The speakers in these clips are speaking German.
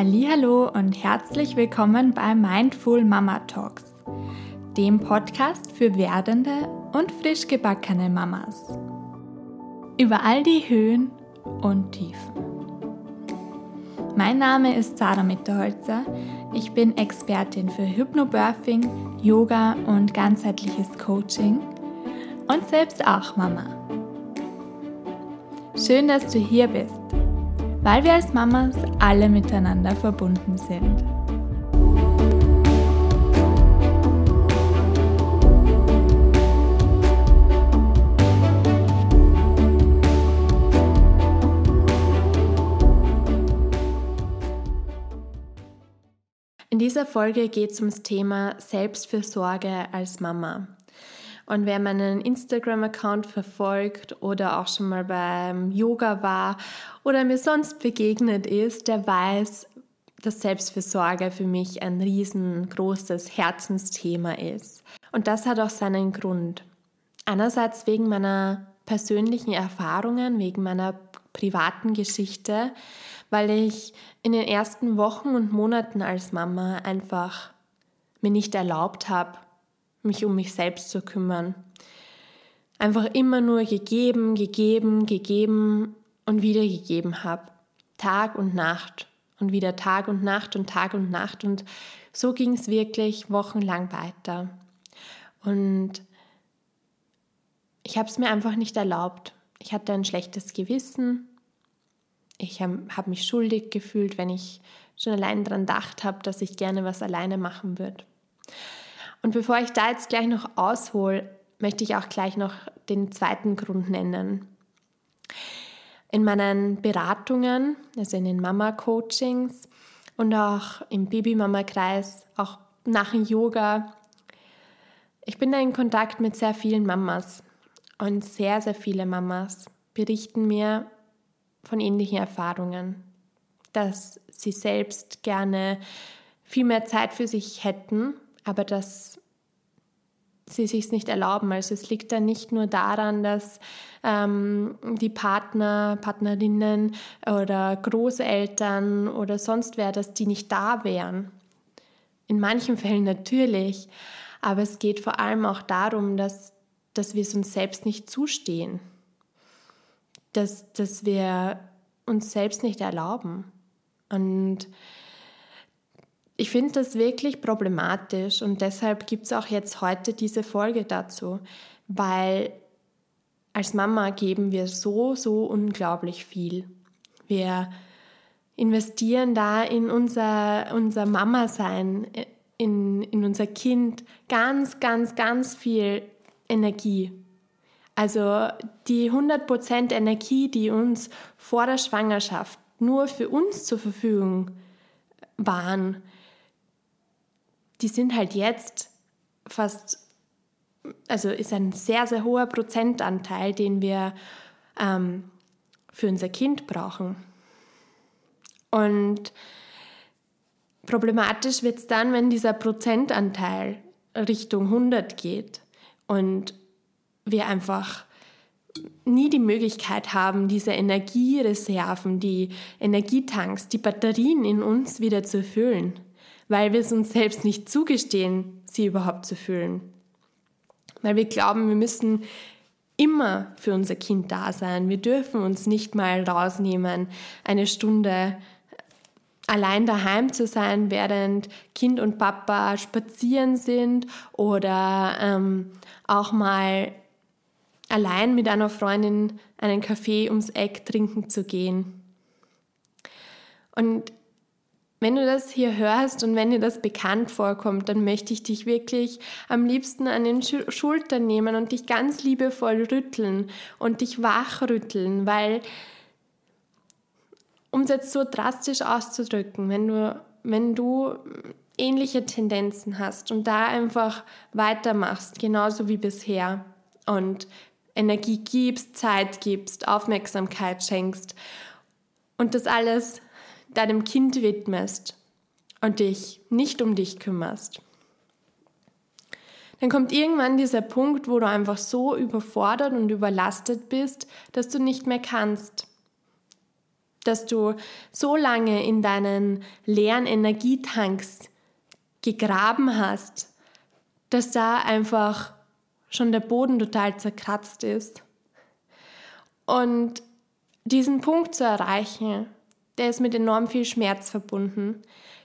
Hallo und herzlich willkommen bei Mindful Mama Talks, dem Podcast für werdende und frisch gebackene Mamas. Über all die Höhen und Tiefen. Mein Name ist Sarah Mitterholzer. Ich bin Expertin für Hypnobirthing, Yoga und ganzheitliches Coaching und selbst auch Mama. Schön, dass du hier bist weil wir als Mamas alle miteinander verbunden sind. In dieser Folge geht es ums Thema Selbstfürsorge als Mama. Und wer meinen Instagram-Account verfolgt oder auch schon mal beim Yoga war oder mir sonst begegnet ist, der weiß, dass Selbstfürsorge für mich ein riesengroßes Herzensthema ist. Und das hat auch seinen Grund. Einerseits wegen meiner persönlichen Erfahrungen, wegen meiner privaten Geschichte, weil ich in den ersten Wochen und Monaten als Mama einfach mir nicht erlaubt habe, mich um mich selbst zu kümmern. Einfach immer nur gegeben, gegeben, gegeben und wieder gegeben habe. Tag und Nacht und wieder Tag und Nacht und Tag und Nacht. Und so ging es wirklich wochenlang weiter. Und ich habe es mir einfach nicht erlaubt. Ich hatte ein schlechtes Gewissen. Ich habe hab mich schuldig gefühlt, wenn ich schon allein daran gedacht habe, dass ich gerne was alleine machen würde. Und bevor ich da jetzt gleich noch aushole, möchte ich auch gleich noch den zweiten Grund nennen. In meinen Beratungen, also in den Mama-Coachings und auch im Baby-Mama-Kreis, auch nach dem Yoga, ich bin da in Kontakt mit sehr vielen Mamas und sehr, sehr viele Mamas berichten mir von ähnlichen Erfahrungen, dass sie selbst gerne viel mehr Zeit für sich hätten aber dass sie sich nicht erlauben. Also es liegt dann nicht nur daran, dass ähm, die Partner, Partnerinnen oder Großeltern oder sonst wer, dass die nicht da wären. In manchen Fällen natürlich, aber es geht vor allem auch darum, dass, dass wir es uns selbst nicht zustehen, dass, dass wir uns selbst nicht erlauben. Und ich finde das wirklich problematisch und deshalb gibt es auch jetzt heute diese Folge dazu, weil als Mama geben wir so, so unglaublich viel. Wir investieren da in unser, unser Mama-Sein, in, in unser Kind ganz, ganz, ganz viel Energie. Also die 100% Energie, die uns vor der Schwangerschaft nur für uns zur Verfügung waren, die sind halt jetzt fast, also ist ein sehr, sehr hoher Prozentanteil, den wir ähm, für unser Kind brauchen. Und problematisch wird es dann, wenn dieser Prozentanteil Richtung 100 geht und wir einfach nie die Möglichkeit haben, diese Energiereserven, die Energietanks, die Batterien in uns wieder zu füllen weil wir es uns selbst nicht zugestehen, sie überhaupt zu fühlen. Weil wir glauben, wir müssen immer für unser Kind da sein. Wir dürfen uns nicht mal rausnehmen, eine Stunde allein daheim zu sein, während Kind und Papa spazieren sind oder ähm, auch mal allein mit einer Freundin einen Kaffee ums Eck trinken zu gehen. Und wenn du das hier hörst und wenn dir das bekannt vorkommt, dann möchte ich dich wirklich am liebsten an den Schultern nehmen und dich ganz liebevoll rütteln und dich wachrütteln, weil, um es jetzt so drastisch auszudrücken, wenn du, wenn du ähnliche Tendenzen hast und da einfach weitermachst, genauso wie bisher und Energie gibst, Zeit gibst, Aufmerksamkeit schenkst und das alles deinem Kind widmest und dich nicht um dich kümmerst, dann kommt irgendwann dieser Punkt, wo du einfach so überfordert und überlastet bist, dass du nicht mehr kannst. dass du so lange in deinen leeren Energietanks gegraben hast, dass da einfach schon der Boden total zerkratzt ist. Und diesen Punkt zu erreichen, der ist mit enorm viel Schmerz verbunden.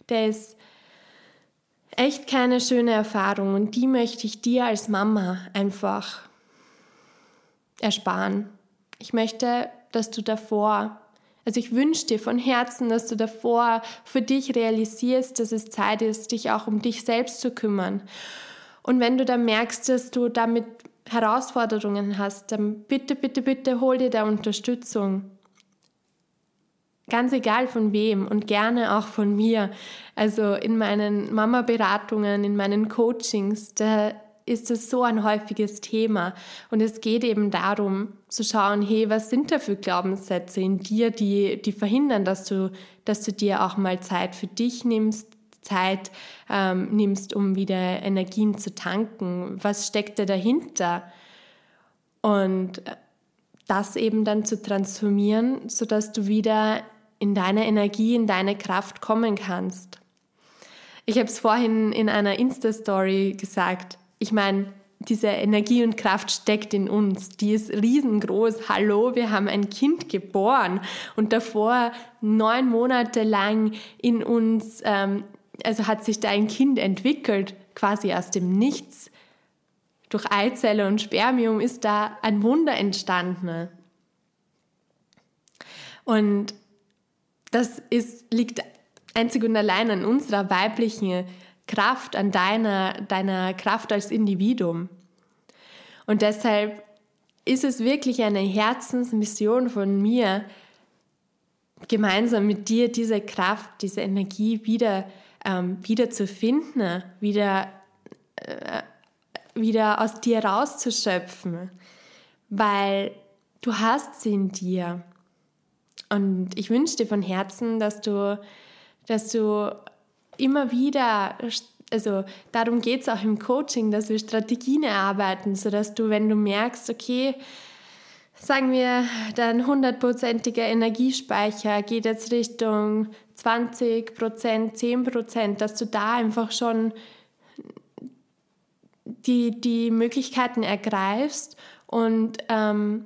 Der ist echt keine schöne Erfahrung und die möchte ich dir als Mama einfach ersparen. Ich möchte, dass du davor, also ich wünsche dir von Herzen, dass du davor für dich realisierst, dass es Zeit ist, dich auch um dich selbst zu kümmern. Und wenn du dann merkst, dass du damit Herausforderungen hast, dann bitte, bitte, bitte hol dir da Unterstützung. Ganz egal von wem und gerne auch von mir. Also in meinen Mama-Beratungen, in meinen Coachings, da ist es so ein häufiges Thema. Und es geht eben darum zu schauen, hey, was sind da für Glaubenssätze in dir, die, die verhindern, dass du, dass du dir auch mal Zeit für dich nimmst, Zeit ähm, nimmst, um wieder Energien zu tanken. Was steckt da dahinter? Und das eben dann zu transformieren, sodass du wieder in deine Energie, in deine Kraft kommen kannst. Ich habe es vorhin in einer Insta-Story gesagt. Ich meine, diese Energie und Kraft steckt in uns. Die ist riesengroß. Hallo, wir haben ein Kind geboren und davor neun Monate lang in uns, ähm, also hat sich da ein Kind entwickelt, quasi aus dem Nichts. Durch Eizelle und Spermium ist da ein Wunder entstanden. Und das ist, liegt einzig und allein an unserer weiblichen Kraft, an deiner, deiner Kraft als Individuum. Und deshalb ist es wirklich eine Herzensmission von mir, gemeinsam mit dir diese Kraft, diese Energie wieder, ähm, wieder zu finden, wieder, äh, wieder aus dir rauszuschöpfen, weil du hast sie in dir. Und ich wünsche dir von Herzen, dass du, dass du immer wieder, also darum geht es auch im Coaching, dass wir Strategien erarbeiten, sodass du, wenn du merkst, okay, sagen wir, dein hundertprozentiger Energiespeicher geht jetzt Richtung 20 Prozent, 10 Prozent, dass du da einfach schon die, die Möglichkeiten ergreifst und ähm,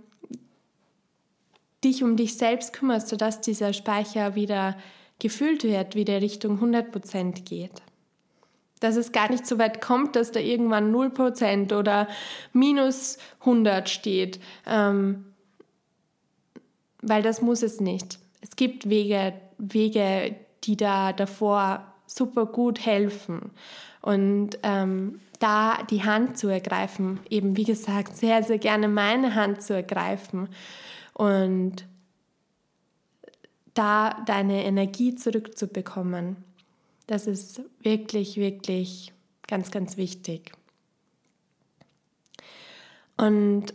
dich um dich selbst kümmerst, sodass dieser Speicher wieder gefüllt wird, wieder Richtung 100% geht. Dass es gar nicht so weit kommt, dass da irgendwann 0% oder minus 100 steht, ähm, weil das muss es nicht. Es gibt Wege, Wege, die da davor super gut helfen. Und ähm, da die Hand zu ergreifen, eben wie gesagt, sehr, sehr gerne meine Hand zu ergreifen und da deine Energie zurückzubekommen. Das ist wirklich, wirklich ganz, ganz wichtig. Und,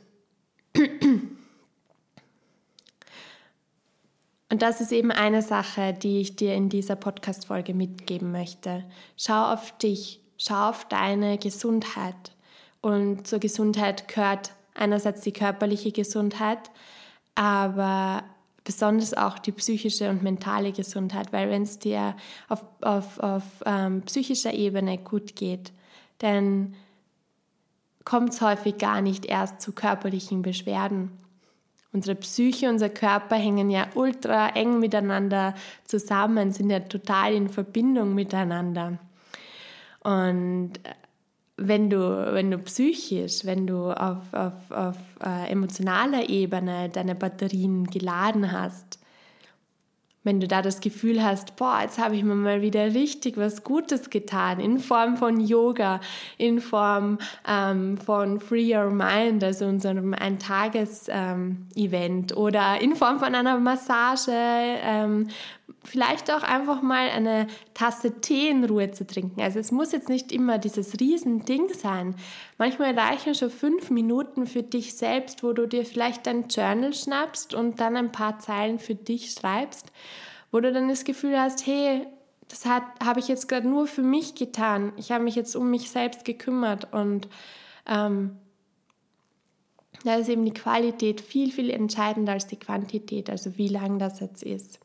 und das ist eben eine Sache, die ich dir in dieser Podcast-Folge mitgeben möchte. Schau auf dich, schau auf deine Gesundheit. Und zur Gesundheit gehört einerseits die körperliche Gesundheit, aber besonders auch die psychische und mentale Gesundheit, weil wenn es dir auf, auf, auf ähm, psychischer Ebene gut geht, dann kommt es häufig gar nicht erst zu körperlichen Beschwerden. Unsere Psyche, unser Körper hängen ja ultra eng miteinander zusammen, sind ja total in Verbindung miteinander. Und wenn du, wenn du psychisch, wenn du auf, auf, auf äh, emotionaler Ebene deine Batterien geladen hast, wenn du da das Gefühl hast, boah, jetzt habe ich mir mal wieder richtig was Gutes getan, in Form von Yoga, in Form ähm, von Free Your Mind, also unserem Ein-Tages-Event ähm, oder in Form von einer Massage, ähm, vielleicht auch einfach mal eine Tasse Tee in Ruhe zu trinken. Also es muss jetzt nicht immer dieses Riesending sein. Manchmal reichen schon fünf Minuten für dich selbst, wo du dir vielleicht dein Journal schnappst und dann ein paar Zeilen für dich schreibst, wo du dann das Gefühl hast, hey, das habe ich jetzt gerade nur für mich getan. Ich habe mich jetzt um mich selbst gekümmert und ähm, da ist eben die Qualität viel, viel entscheidender als die Quantität, also wie lang das jetzt ist.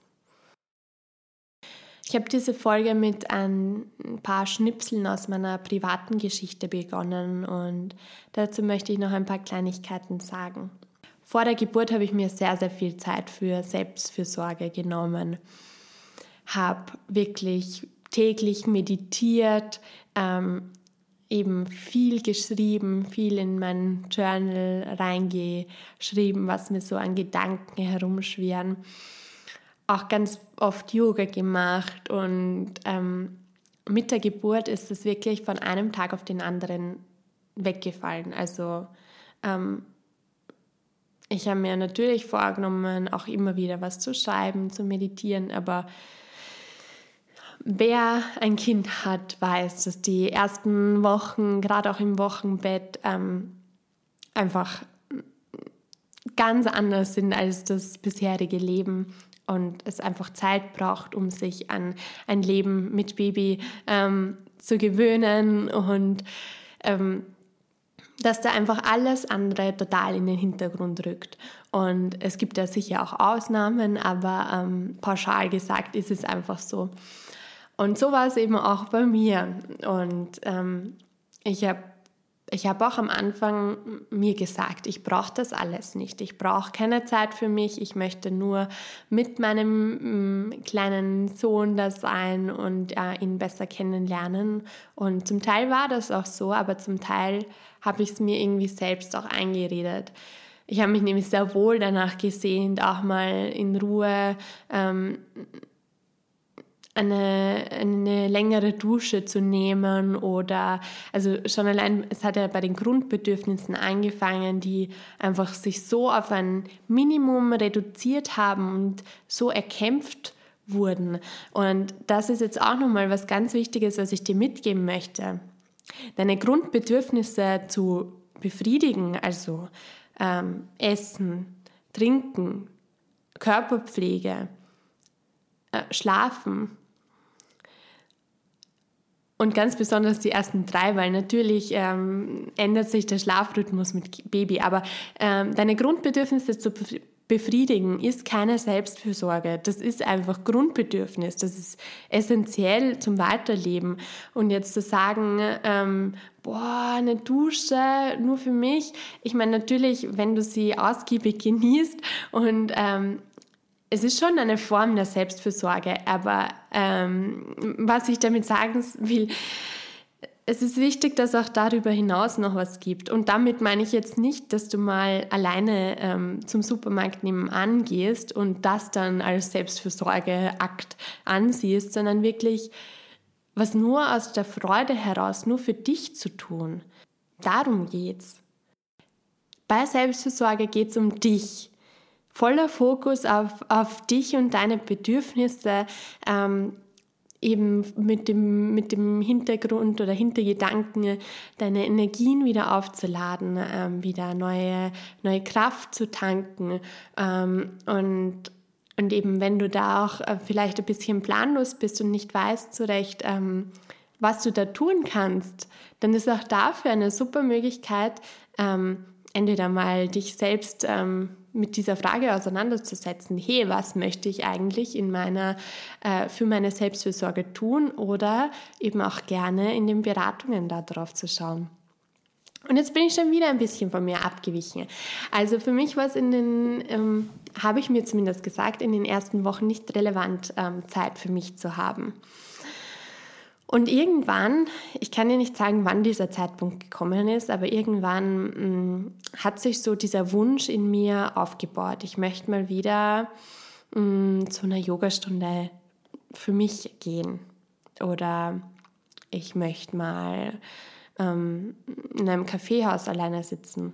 Ich habe diese Folge mit ein paar Schnipseln aus meiner privaten Geschichte begonnen und dazu möchte ich noch ein paar Kleinigkeiten sagen. Vor der Geburt habe ich mir sehr, sehr viel Zeit für Selbstfürsorge genommen, habe wirklich täglich meditiert, ähm, eben viel geschrieben, viel in mein Journal reingeschrieben, was mir so an Gedanken herumschwirren auch ganz oft Yoga gemacht und ähm, mit der Geburt ist es wirklich von einem Tag auf den anderen weggefallen. Also ähm, ich habe mir natürlich vorgenommen, auch immer wieder was zu schreiben, zu meditieren, aber wer ein Kind hat, weiß, dass die ersten Wochen, gerade auch im Wochenbett, ähm, einfach ganz anders sind als das bisherige Leben und es einfach Zeit braucht, um sich an ein Leben mit Baby ähm, zu gewöhnen und ähm, dass da einfach alles andere total in den Hintergrund rückt. Und es gibt ja sicher auch Ausnahmen, aber ähm, pauschal gesagt ist es einfach so. Und so war es eben auch bei mir. Und ähm, ich habe ich habe auch am Anfang mir gesagt, ich brauche das alles nicht. Ich brauche keine Zeit für mich. Ich möchte nur mit meinem kleinen Sohn da sein und äh, ihn besser kennenlernen. Und zum Teil war das auch so, aber zum Teil habe ich es mir irgendwie selbst auch eingeredet. Ich habe mich nämlich sehr wohl danach gesehnt, auch mal in Ruhe ähm, eine, eine längere Dusche zu nehmen oder, also schon allein, es hat ja bei den Grundbedürfnissen angefangen, die einfach sich so auf ein Minimum reduziert haben und so erkämpft wurden. Und das ist jetzt auch nochmal was ganz Wichtiges, was ich dir mitgeben möchte. Deine Grundbedürfnisse zu befriedigen, also ähm, Essen, Trinken, Körperpflege, äh, Schlafen, und ganz besonders die ersten drei, weil natürlich ähm, ändert sich der Schlafrhythmus mit Baby. Aber ähm, deine Grundbedürfnisse zu befriedigen ist keine Selbstfürsorge. Das ist einfach Grundbedürfnis. Das ist essentiell zum Weiterleben. Und jetzt zu sagen, ähm, boah, eine Dusche nur für mich. Ich meine, natürlich, wenn du sie ausgiebig genießt und ähm, es ist schon eine Form der Selbstfürsorge, aber ähm, was ich damit sagen will, es ist wichtig, dass auch darüber hinaus noch was gibt. Und damit meine ich jetzt nicht, dass du mal alleine ähm, zum Supermarkt nebenan gehst und das dann als Selbstfürsorgeakt ansiehst, sondern wirklich was nur aus der Freude heraus, nur für dich zu tun. Darum geht's. Bei Selbstfürsorge es um dich voller Fokus auf, auf dich und deine Bedürfnisse, ähm, eben mit dem, mit dem Hintergrund oder Hintergedanken, deine Energien wieder aufzuladen, ähm, wieder neue, neue Kraft zu tanken ähm, und und eben, wenn du da auch äh, vielleicht ein bisschen planlos bist und nicht weißt zurecht, ähm, was du da tun kannst, dann ist auch dafür eine super Möglichkeit, ähm, entweder mal dich selbst ähm, mit dieser Frage auseinanderzusetzen, hey, was möchte ich eigentlich in meiner, äh, für meine Selbstfürsorge tun oder eben auch gerne in den Beratungen darauf zu schauen. Und jetzt bin ich schon wieder ein bisschen von mir abgewichen. Also für mich war es in den, ähm, habe ich mir zumindest gesagt, in den ersten Wochen nicht relevant, ähm, Zeit für mich zu haben. Und irgendwann, ich kann dir nicht sagen, wann dieser Zeitpunkt gekommen ist, aber irgendwann mh, mm, hat sich so dieser Wunsch in mir aufgebaut. Ich möchte mal wieder mh, mm, zu einer Yogastunde für mich gehen. Oder ich möchte mal ähm, in einem Kaffeehaus alleine sitzen.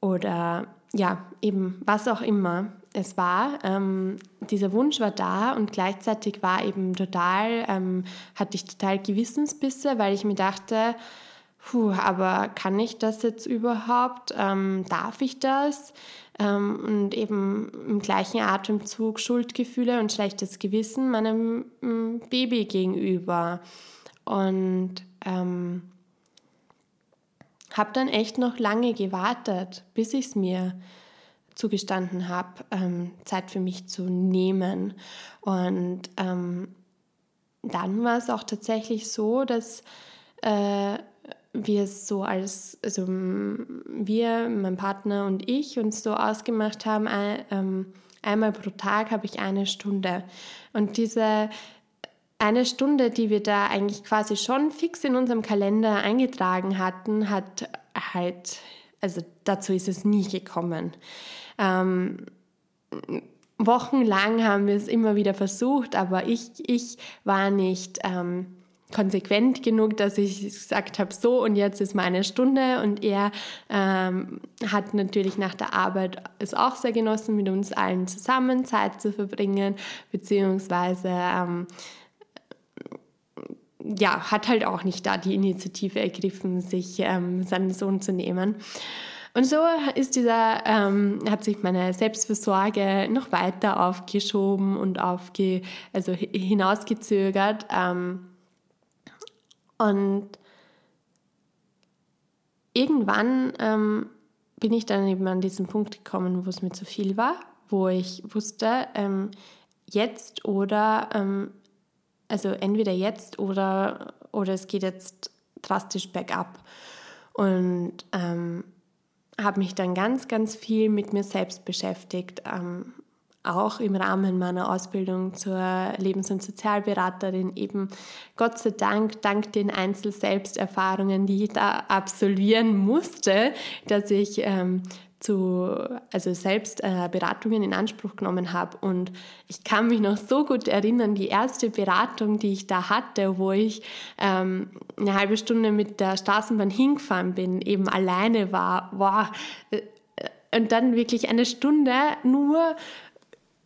Oder ja, eben was auch immer es war. Ähm, dieser Wunsch war da und gleichzeitig war eben total, ähm, hatte ich total Gewissensbisse, weil ich mir dachte, puh, aber kann ich das jetzt überhaupt? Ähm, darf ich das? Ähm, und eben im gleichen Atemzug Schuldgefühle und schlechtes Gewissen meinem mm, Baby gegenüber. Und ähm, habe dann echt noch lange gewartet, bis ich es mir zugestanden habe, ähm, Zeit für mich zu nehmen. Und ähm, dann war es auch tatsächlich so, dass äh, wir es so als, also wir, mein Partner und ich uns so ausgemacht haben, ein, ähm, einmal pro Tag habe ich eine Stunde. Und diese eine Stunde, die wir da eigentlich quasi schon fix in unserem Kalender eingetragen hatten, hat halt, also dazu ist es nie gekommen. Ähm, wochenlang haben wir es immer wieder versucht, aber ich, ich war nicht ähm, konsequent genug, dass ich gesagt habe, so und jetzt ist meine Stunde und er ähm, hat natürlich nach der Arbeit es auch sehr genossen, mit uns allen zusammen Zeit zu verbringen, beziehungsweise ähm, ja, hat halt auch nicht da die Initiative ergriffen, sich ähm, seinen Sohn zu nehmen. Und so ist dieser, ähm, hat sich meine Selbstversorge noch weiter aufgeschoben und aufge, also hinausgezögert. Ähm, und irgendwann ähm, bin ich dann eben an diesen Punkt gekommen, wo es mir zu viel war, wo ich wusste, ähm, jetzt oder, ähm, also entweder jetzt oder, oder es geht jetzt drastisch bergab. Und ähm, habe mich dann ganz, ganz viel mit mir selbst beschäftigt, ähm, auch im Rahmen meiner Ausbildung zur Lebens- und Sozialberaterin. Eben Gott sei Dank, dank den Einzelselbsterfahrungen, die ich da absolvieren musste, dass ich ähm, zu, also selbst äh, Beratungen in Anspruch genommen habe. Und ich kann mich noch so gut erinnern, die erste Beratung, die ich da hatte, wo ich ähm, eine halbe Stunde mit der Straßenbahn hingefahren bin, eben alleine war, wow, äh, und dann wirklich eine Stunde nur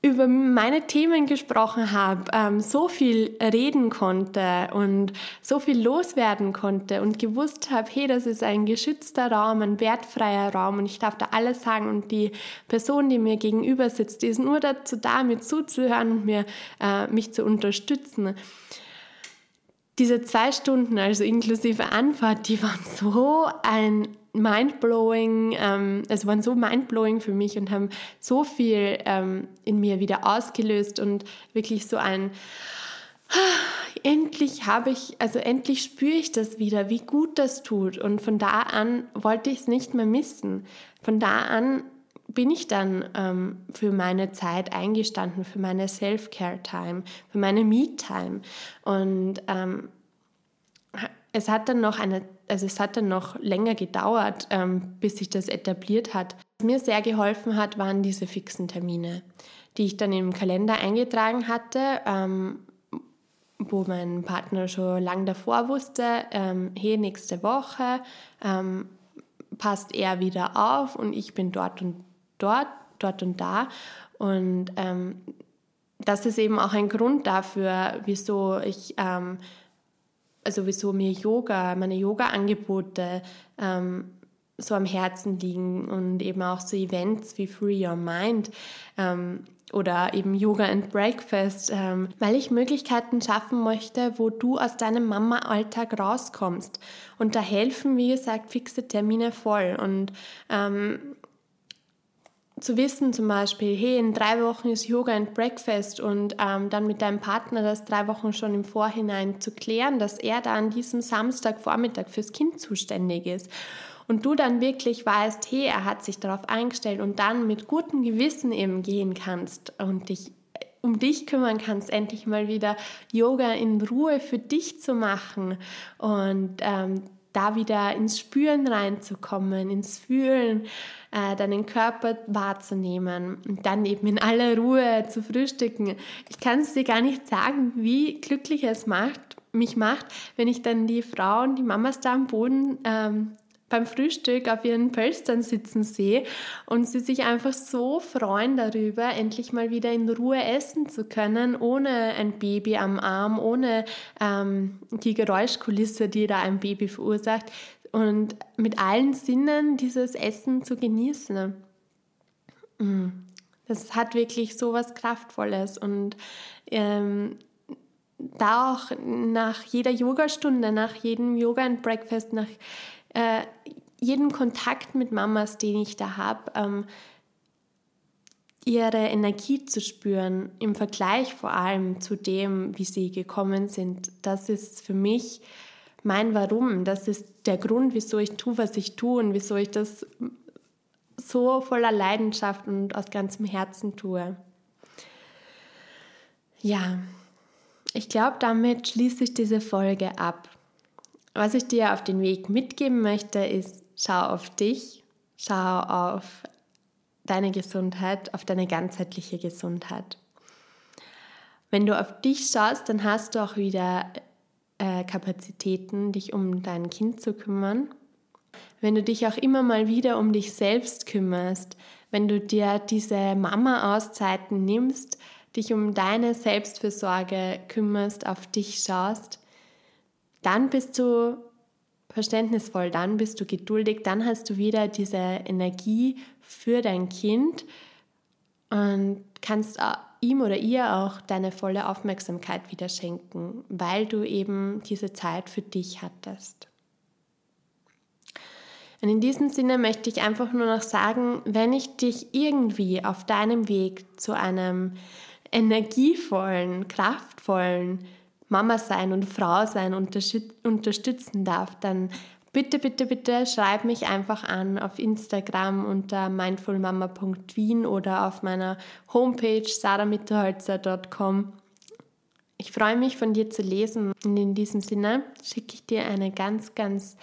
über meine Themen gesprochen habe, ähm, so viel reden konnte und so viel loswerden konnte und gewusst habe, hey, das ist ein geschützter Raum, ein wertfreier Raum und ich darf da alles sagen und die Person, die mir gegenüber sitzt, die ist nur dazu da, mir zuzuhören und mir, äh, mich zu unterstützen. Diese zwei Stunden, also inklusive Anfahrt, die waren so ein mindblowing, ähm, es waren so mindblowing für mich und haben so viel ähm, in mir wieder ausgelöst und wirklich so ein endlich habe ich, also endlich spüre ich das wieder, wie gut das tut. Und von da an wollte ich es nicht mehr missen. Von da an bin ich dann ähm, für meine Zeit eingestanden, für meine Self-Care-Time, für meine Me-Time. Und ähm, es hat dann noch eine, also es hat dann noch länger gedauert, ähm, bis sich das etabliert hat. Was mir sehr geholfen hat, waren diese fixen Termine, die ich dann im Kalender eingetragen hatte, ähm, wo mein Partner schon lang davor wusste, ähm, hey, nächste Woche ähm, passt er wieder auf und ich bin dort und dort, dort und da. Und ähm, das ist eben auch ein Grund dafür, wieso ich ähm, also wieso mir Yoga, meine Yoga-Angebote ähm, so am Herzen liegen und eben auch so Events wie Free Your Mind ähm, oder eben Yoga and Breakfast, ähm, weil ich Möglichkeiten schaffen möchte, wo du aus deinem Mama-Alltag rauskommst. Und da helfen, wie gesagt, fixe Termine voll. Und ähm, zu wissen zum Beispiel, hey, in drei Wochen ist Yoga and Breakfast und ähm, dann mit deinem Partner das drei Wochen schon im Vorhinein zu klären, dass er da an diesem Samstagvormittag fürs Kind zuständig ist. Und du dann wirklich weißt, hey, er hat sich darauf eingestellt und dann mit gutem Gewissen eben gehen kannst und dich um dich kümmern kannst, endlich mal wieder Yoga in Ruhe für dich zu machen. Und ähm, da wieder ins Spüren reinzukommen, ins Fühlen, äh, deinen Körper wahrzunehmen und dann eben in aller Ruhe zu frühstücken. Ich kann es dir gar nicht sagen, wie glücklich es macht, mich macht, wenn ich dann die Frauen, die Mamas da am Boden ähm, beim Frühstück auf ihren Pölstern sitzen sehe und sie sich einfach so freuen darüber, endlich mal wieder in Ruhe essen zu können, ohne ein Baby am Arm, ohne ähm, die Geräuschkulisse, die da ein Baby verursacht und mit allen Sinnen dieses Essen zu genießen. Mm. Das hat wirklich so was Kraftvolles und ähm, da auch nach jeder Yogastunde, nach jedem Yoga and Breakfast, nach äh, jeden Kontakt mit Mamas, den ich da habe, ähm, ihre Energie zu spüren, im Vergleich vor allem zu dem, wie sie gekommen sind, das ist für mich mein Warum. Das ist der Grund, wieso ich tue, was ich tue und wieso ich das so voller Leidenschaft und aus ganzem Herzen tue. Ja, ich glaube, damit schließe ich diese Folge ab. Was ich dir auf den Weg mitgeben möchte, ist, schau auf dich, schau auf deine Gesundheit, auf deine ganzheitliche Gesundheit. Wenn du auf dich schaust, dann hast du auch wieder äh, Kapazitäten, dich um dein Kind zu kümmern. Wenn du dich auch immer mal wieder um dich selbst kümmerst, wenn du dir diese Mama-Auszeiten nimmst, dich um deine Selbstfürsorge kümmerst, auf dich schaust, dann bist du verständnisvoll, dann bist du geduldig, dann hast du wieder diese Energie für dein Kind und kannst ihm oder ihr auch deine volle Aufmerksamkeit wieder schenken, weil du eben diese Zeit für dich hattest. Und in diesem Sinne möchte ich einfach nur noch sagen, wenn ich dich irgendwie auf deinem Weg zu einem energievollen, kraftvollen, Mama sein und Frau sein unterstützen darf, dann bitte, bitte, bitte schreib mich einfach an auf Instagram unter mindfulmama.wien oder auf meiner Homepage saramitterholzer.com. Ich freue mich von dir zu lesen und in diesem Sinne schicke ich dir eine ganz, ganz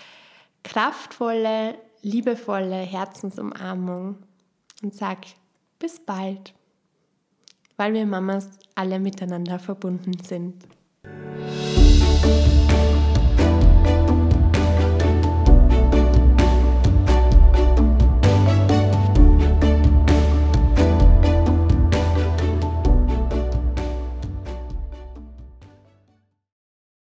kraftvolle, liebevolle Herzensumarmung und sag bis bald, weil wir Mamas alle miteinander verbunden sind. Thank you.